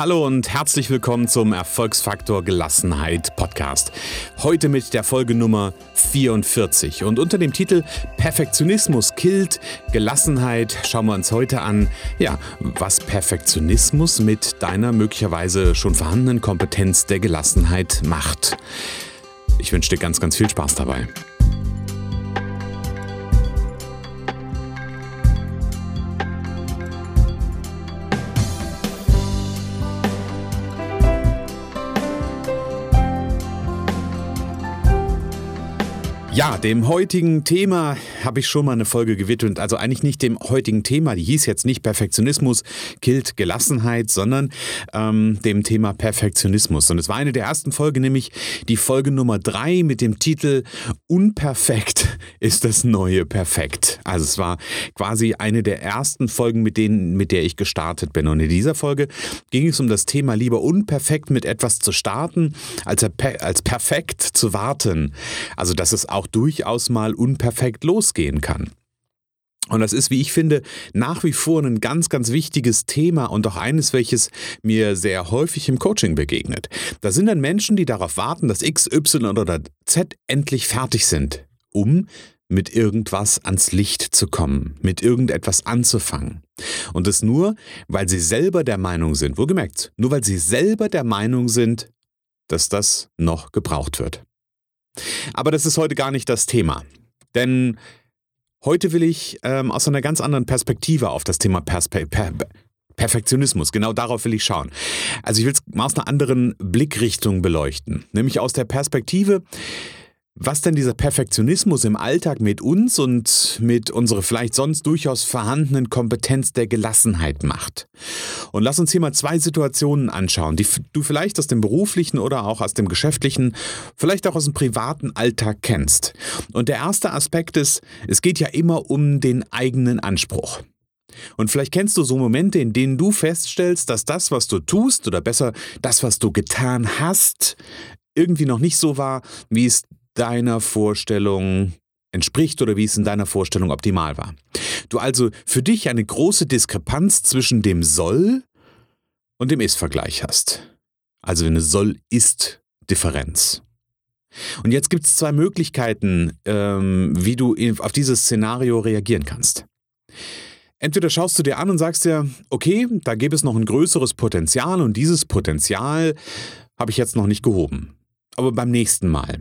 Hallo und herzlich willkommen zum Erfolgsfaktor Gelassenheit Podcast. Heute mit der Folge Nummer 44 und unter dem Titel Perfektionismus killt Gelassenheit schauen wir uns heute an, ja, was Perfektionismus mit deiner möglicherweise schon vorhandenen Kompetenz der Gelassenheit macht. Ich wünsche dir ganz, ganz viel Spaß dabei. Ja, dem heutigen Thema habe ich schon mal eine Folge gewidmet. Also eigentlich nicht dem heutigen Thema, die hieß jetzt nicht Perfektionismus killt Gelassenheit, sondern ähm, dem Thema Perfektionismus. Und es war eine der ersten Folgen, nämlich die Folge Nummer drei mit dem Titel Unperfekt ist das neue Perfekt. Also es war quasi eine der ersten Folgen, mit denen, mit der ich gestartet bin. Und in dieser Folge ging es um das Thema lieber unperfekt mit etwas zu starten, als, als perfekt zu warten. Also dass es auch durchaus mal unperfekt losgehen kann. Und das ist, wie ich finde, nach wie vor ein ganz, ganz wichtiges Thema und auch eines, welches mir sehr häufig im Coaching begegnet. Da sind dann Menschen, die darauf warten, dass X, Y oder Z endlich fertig sind, um mit irgendwas ans Licht zu kommen, mit irgendetwas anzufangen. Und das nur, weil sie selber der Meinung sind, wohlgemerkt, nur weil sie selber der Meinung sind, dass das noch gebraucht wird. Aber das ist heute gar nicht das Thema. Denn heute will ich ähm, aus einer ganz anderen Perspektive auf das Thema Perspe per Perfektionismus, genau darauf will ich schauen. Also ich will es mal aus einer anderen Blickrichtung beleuchten, nämlich aus der Perspektive, was denn dieser Perfektionismus im Alltag mit uns und mit unserer vielleicht sonst durchaus vorhandenen Kompetenz der Gelassenheit macht. Und lass uns hier mal zwei Situationen anschauen, die du vielleicht aus dem beruflichen oder auch aus dem geschäftlichen, vielleicht auch aus dem privaten Alltag kennst. Und der erste Aspekt ist, es geht ja immer um den eigenen Anspruch. Und vielleicht kennst du so Momente, in denen du feststellst, dass das, was du tust, oder besser das, was du getan hast, irgendwie noch nicht so war, wie es deiner Vorstellung entspricht oder wie es in deiner Vorstellung optimal war. Du also für dich eine große Diskrepanz zwischen dem Soll und dem Ist-Vergleich hast. Also eine Soll-Ist-Differenz. Und jetzt gibt es zwei Möglichkeiten, ähm, wie du auf dieses Szenario reagieren kannst. Entweder schaust du dir an und sagst dir, okay, da gäbe es noch ein größeres Potenzial und dieses Potenzial habe ich jetzt noch nicht gehoben. Aber beim nächsten Mal,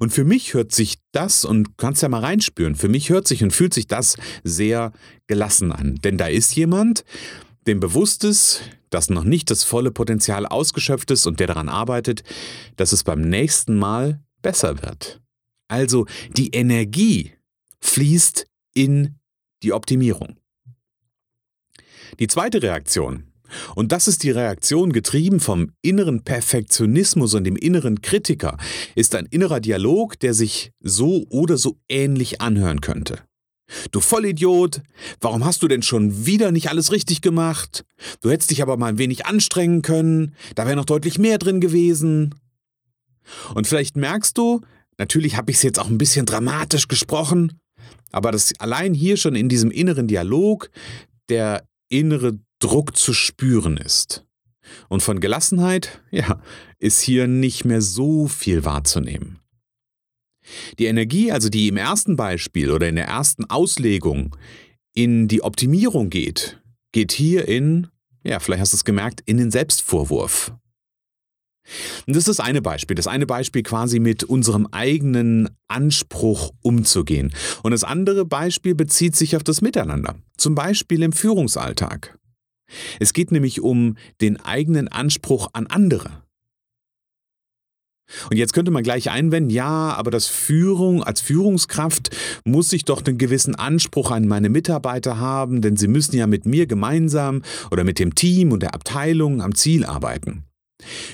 und für mich hört sich das, und kannst ja mal reinspüren, für mich hört sich und fühlt sich das sehr gelassen an. Denn da ist jemand, dem bewusst ist, dass noch nicht das volle Potenzial ausgeschöpft ist und der daran arbeitet, dass es beim nächsten Mal besser wird. Also die Energie fließt in die Optimierung. Die zweite Reaktion, und das ist die Reaktion getrieben vom inneren Perfektionismus und dem inneren Kritiker, ist ein innerer Dialog, der sich so oder so ähnlich anhören könnte. Du Vollidiot, warum hast du denn schon wieder nicht alles richtig gemacht? Du hättest dich aber mal ein wenig anstrengen können, da wäre noch deutlich mehr drin gewesen. Und vielleicht merkst du, natürlich habe ich es jetzt auch ein bisschen dramatisch gesprochen, aber das allein hier schon in diesem inneren Dialog der innere Druck zu spüren ist. Und von Gelassenheit, ja, ist hier nicht mehr so viel wahrzunehmen. Die Energie, also die im ersten Beispiel oder in der ersten Auslegung in die Optimierung geht, geht hier in, ja, vielleicht hast du es gemerkt, in den Selbstvorwurf. Und das ist das eine Beispiel. Das eine Beispiel quasi mit unserem eigenen Anspruch umzugehen. Und das andere Beispiel bezieht sich auf das Miteinander. Zum Beispiel im Führungsalltag. Es geht nämlich um den eigenen Anspruch an andere. Und jetzt könnte man gleich einwenden, ja, aber das Führung als Führungskraft muss ich doch einen gewissen Anspruch an meine Mitarbeiter haben, denn sie müssen ja mit mir gemeinsam oder mit dem Team und der Abteilung am Ziel arbeiten.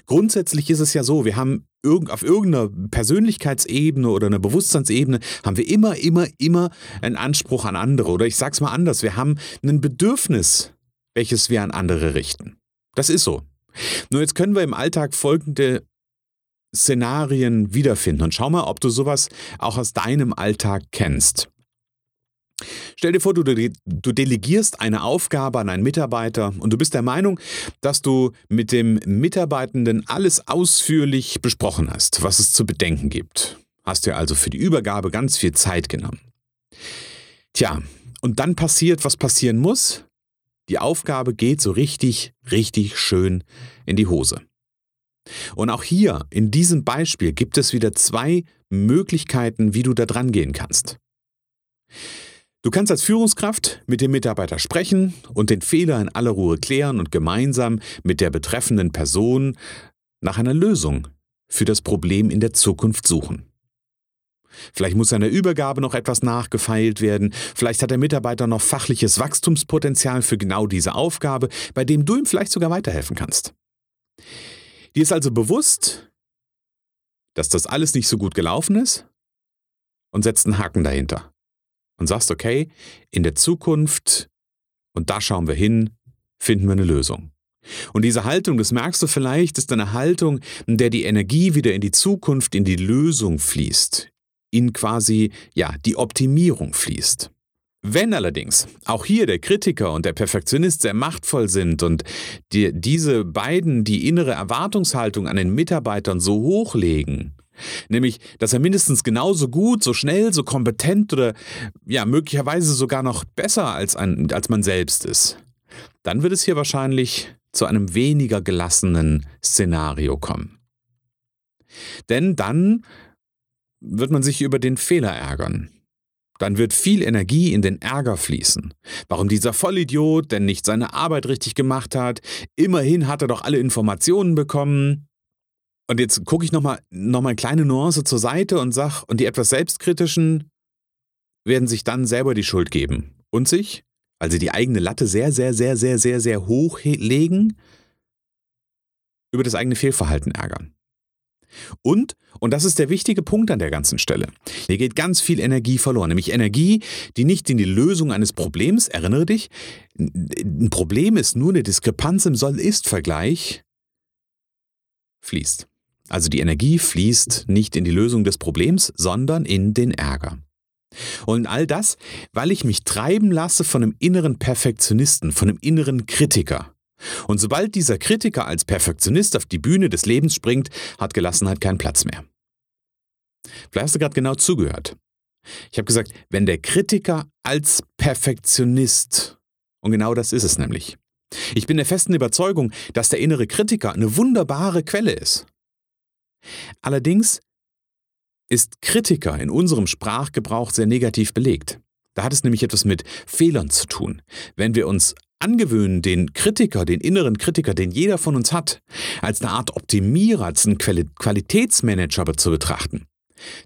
Grundsätzlich ist es ja so, wir haben auf irgendeiner Persönlichkeitsebene oder einer Bewusstseinsebene haben wir immer, immer, immer einen Anspruch an andere. Oder ich sage es mal anders, wir haben ein Bedürfnis welches wir an andere richten. Das ist so. Nur jetzt können wir im Alltag folgende Szenarien wiederfinden und schau mal, ob du sowas auch aus deinem Alltag kennst. Stell dir vor, du, du, delegierst eine Aufgabe an einen Mitarbeiter und du bist der Meinung, dass du mit dem Mitarbeitenden alles ausführlich besprochen hast, was es zu bedenken gibt. Hast dir also für die Übergabe ganz viel Zeit genommen. Tja, und dann passiert, was passieren muss. Die Aufgabe geht so richtig, richtig schön in die Hose. Und auch hier in diesem Beispiel gibt es wieder zwei Möglichkeiten, wie du da dran gehen kannst. Du kannst als Führungskraft mit dem Mitarbeiter sprechen und den Fehler in aller Ruhe klären und gemeinsam mit der betreffenden Person nach einer Lösung für das Problem in der Zukunft suchen. Vielleicht muss an der Übergabe noch etwas nachgefeilt werden, vielleicht hat der Mitarbeiter noch fachliches Wachstumspotenzial für genau diese Aufgabe, bei dem du ihm vielleicht sogar weiterhelfen kannst. Dir ist also bewusst, dass das alles nicht so gut gelaufen ist und setzt einen Haken dahinter und sagst, okay, in der Zukunft, und da schauen wir hin, finden wir eine Lösung. Und diese Haltung, das merkst du vielleicht, ist eine Haltung, in der die Energie wieder in die Zukunft, in die Lösung fließt, in quasi, ja, die Optimierung fließt. Wenn allerdings auch hier der Kritiker und der Perfektionist sehr machtvoll sind und die, diese beiden die innere Erwartungshaltung an den Mitarbeitern so hochlegen, Nämlich, dass er mindestens genauso gut, so schnell, so kompetent oder ja, möglicherweise sogar noch besser als, ein, als man selbst ist. Dann wird es hier wahrscheinlich zu einem weniger gelassenen Szenario kommen. Denn dann wird man sich über den Fehler ärgern. Dann wird viel Energie in den Ärger fließen. Warum dieser Vollidiot denn nicht seine Arbeit richtig gemacht hat? Immerhin hat er doch alle Informationen bekommen. Und jetzt gucke ich nochmal noch mal eine kleine Nuance zur Seite und sage, und die etwas Selbstkritischen werden sich dann selber die Schuld geben. Und sich, weil sie die eigene Latte sehr, sehr, sehr, sehr, sehr, sehr hoch legen, über das eigene Fehlverhalten ärgern. Und, und das ist der wichtige Punkt an der ganzen Stelle, hier geht ganz viel Energie verloren, nämlich Energie, die nicht in die Lösung eines Problems, erinnere dich, ein Problem ist nur eine Diskrepanz im Soll-Ist-Vergleich, fließt. Also die Energie fließt nicht in die Lösung des Problems, sondern in den Ärger. Und all das, weil ich mich treiben lasse von einem inneren Perfektionisten, von einem inneren Kritiker. Und sobald dieser Kritiker als Perfektionist auf die Bühne des Lebens springt, hat Gelassenheit keinen Platz mehr. Vielleicht hast du gerade genau zugehört. Ich habe gesagt, wenn der Kritiker als Perfektionist, und genau das ist es nämlich. Ich bin der festen Überzeugung, dass der innere Kritiker eine wunderbare Quelle ist. Allerdings ist Kritiker in unserem Sprachgebrauch sehr negativ belegt. Da hat es nämlich etwas mit Fehlern zu tun. Wenn wir uns angewöhnen, den Kritiker, den inneren Kritiker, den jeder von uns hat, als eine Art Optimierer, als einen Qualitätsmanager zu betrachten,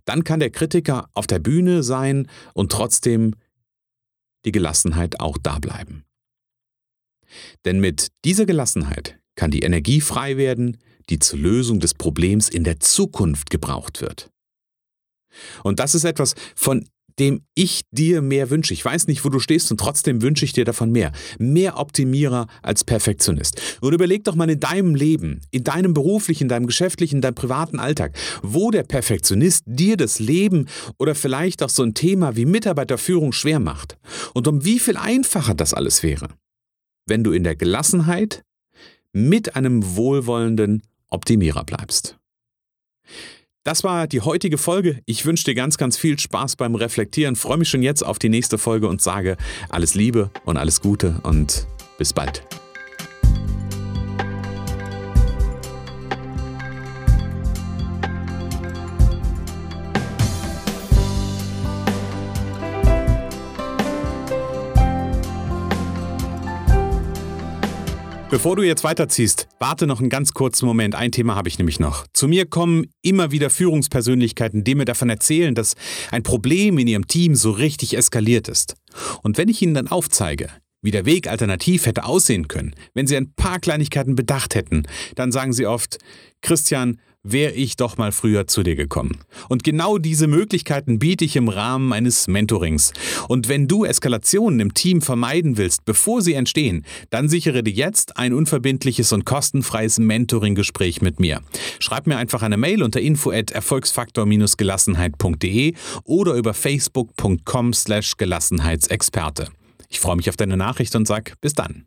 dann kann der Kritiker auf der Bühne sein und trotzdem die Gelassenheit auch da bleiben. Denn mit dieser Gelassenheit kann die Energie frei werden, die zur Lösung des Problems in der Zukunft gebraucht wird. Und das ist etwas, von dem ich dir mehr wünsche. Ich weiß nicht, wo du stehst und trotzdem wünsche ich dir davon mehr. Mehr Optimierer als Perfektionist. Und überleg doch mal in deinem Leben, in deinem beruflichen, in deinem geschäftlichen, in deinem privaten Alltag, wo der Perfektionist dir das Leben oder vielleicht auch so ein Thema wie Mitarbeiterführung schwer macht. Und um wie viel einfacher das alles wäre, wenn du in der Gelassenheit mit einem wohlwollenden Optimierer bleibst. Das war die heutige Folge. Ich wünsche dir ganz, ganz viel Spaß beim Reflektieren. Freue mich schon jetzt auf die nächste Folge und sage alles Liebe und alles Gute und bis bald. Bevor du jetzt weiterziehst, warte noch einen ganz kurzen Moment. Ein Thema habe ich nämlich noch. Zu mir kommen immer wieder Führungspersönlichkeiten, die mir davon erzählen, dass ein Problem in ihrem Team so richtig eskaliert ist. Und wenn ich ihnen dann aufzeige, wie der Weg alternativ hätte aussehen können, wenn sie ein paar Kleinigkeiten bedacht hätten, dann sagen sie oft, Christian, wäre ich doch mal früher zu dir gekommen. Und genau diese Möglichkeiten biete ich im Rahmen eines Mentorings. Und wenn du Eskalationen im Team vermeiden willst, bevor sie entstehen, dann sichere dir jetzt ein unverbindliches und kostenfreies Mentoring-Gespräch mit mir. Schreib mir einfach eine Mail unter info at erfolgsfaktor-gelassenheit.de oder über facebook.com slash Gelassenheitsexperte. Ich freue mich auf deine Nachricht und sag bis dann.